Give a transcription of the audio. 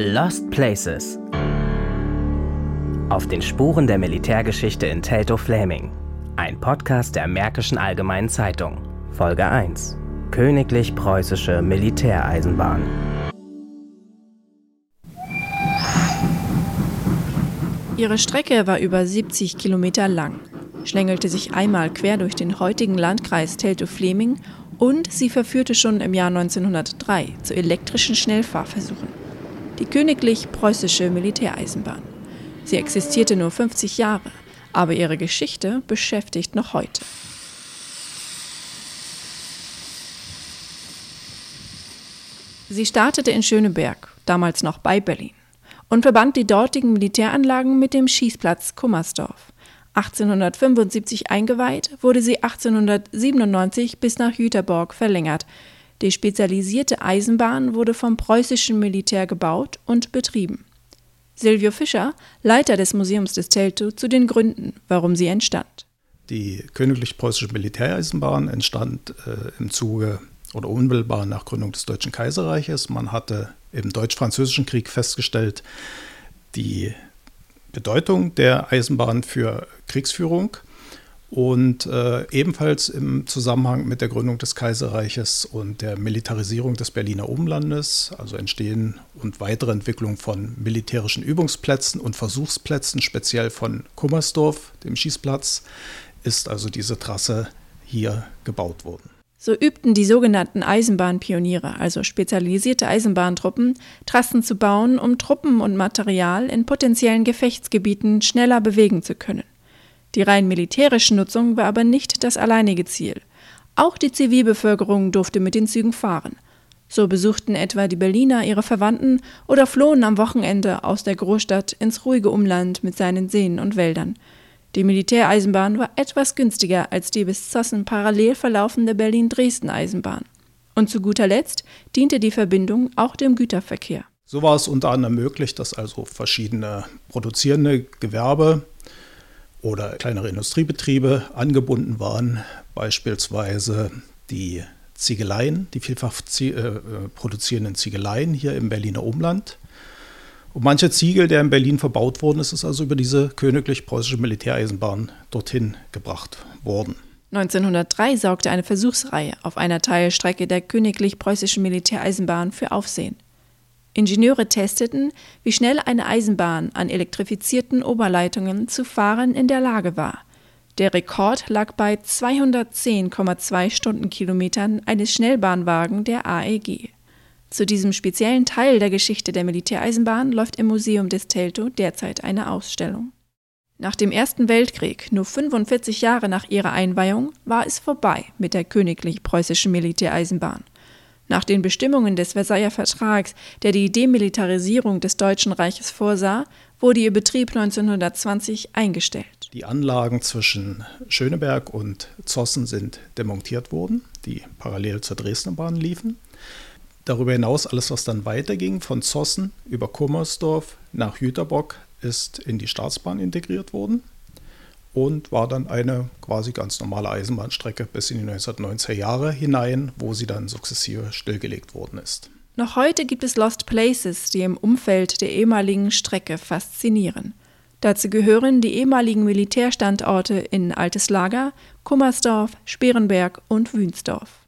Lost Places. Auf den Spuren der Militärgeschichte in Teltow-Fläming. Ein Podcast der Märkischen Allgemeinen Zeitung. Folge 1. Königlich-preußische Militäreisenbahn. Ihre Strecke war über 70 Kilometer lang, schlängelte sich einmal quer durch den heutigen Landkreis Teltow-Fläming und sie verführte schon im Jahr 1903 zu elektrischen Schnellfahrversuchen. Die königlich-preußische Militäreisenbahn. Sie existierte nur 50 Jahre, aber ihre Geschichte beschäftigt noch heute. Sie startete in Schöneberg, damals noch bei Berlin, und verband die dortigen Militäranlagen mit dem Schießplatz Kummersdorf. 1875 eingeweiht, wurde sie 1897 bis nach Jüterborg verlängert. Die spezialisierte Eisenbahn wurde vom preußischen Militär gebaut und betrieben. Silvio Fischer, Leiter des Museums des Teltow, zu den Gründen, warum sie entstand. Die königlich-preußische Militäreisenbahn entstand äh, im Zuge oder unmittelbar nach Gründung des Deutschen Kaiserreiches. Man hatte im Deutsch-Französischen Krieg festgestellt, die Bedeutung der Eisenbahn für Kriegsführung und äh, ebenfalls im Zusammenhang mit der Gründung des Kaiserreiches und der Militarisierung des Berliner Umlandes, also Entstehen und weitere Entwicklung von militärischen Übungsplätzen und Versuchsplätzen, speziell von Kummersdorf, dem Schießplatz, ist also diese Trasse hier gebaut worden. So übten die sogenannten Eisenbahnpioniere, also spezialisierte Eisenbahntruppen, Trassen zu bauen, um Truppen und Material in potenziellen Gefechtsgebieten schneller bewegen zu können. Die rein militärische Nutzung war aber nicht das alleinige Ziel. Auch die Zivilbevölkerung durfte mit den Zügen fahren. So besuchten etwa die Berliner ihre Verwandten oder flohen am Wochenende aus der Großstadt ins ruhige Umland mit seinen Seen und Wäldern. Die Militäreisenbahn war etwas günstiger als die bis Zossen parallel verlaufende Berlin-Dresden-Eisenbahn. Und zu guter Letzt diente die Verbindung auch dem Güterverkehr. So war es unter anderem möglich, dass also verschiedene produzierende Gewerbe oder kleinere Industriebetriebe angebunden waren, beispielsweise die Ziegeleien, die vielfach äh, äh, produzierenden Ziegeleien hier im Berliner Umland und mancher Ziegel, der in Berlin verbaut worden ist, ist also über diese königlich-preußische Militäreisenbahn dorthin gebracht worden. 1903 sorgte eine Versuchsreihe auf einer Teilstrecke der königlich-preußischen Militäreisenbahn für Aufsehen. Ingenieure testeten, wie schnell eine Eisenbahn an elektrifizierten Oberleitungen zu fahren in der Lage war. Der Rekord lag bei 210,2 Stundenkilometern eines Schnellbahnwagen der AEG. Zu diesem speziellen Teil der Geschichte der Militäreisenbahn läuft im Museum des Teltow derzeit eine Ausstellung. Nach dem Ersten Weltkrieg, nur 45 Jahre nach ihrer Einweihung, war es vorbei mit der königlich-preußischen Militäreisenbahn. Nach den Bestimmungen des Versailler Vertrags, der die Demilitarisierung des Deutschen Reiches vorsah, wurde ihr Betrieb 1920 eingestellt. Die Anlagen zwischen Schöneberg und Zossen sind demontiert worden, die parallel zur Dresdner Bahn liefen. Darüber hinaus alles, was dann weiterging, von Zossen über Kummersdorf nach Jüterbock, ist in die Staatsbahn integriert worden und war dann eine quasi ganz normale Eisenbahnstrecke bis in die 1990er Jahre hinein, wo sie dann sukzessive stillgelegt worden ist. Noch heute gibt es Lost Places, die im Umfeld der ehemaligen Strecke faszinieren. Dazu gehören die ehemaligen Militärstandorte in Altes Lager, Kummersdorf, Sperenberg und Wünsdorf.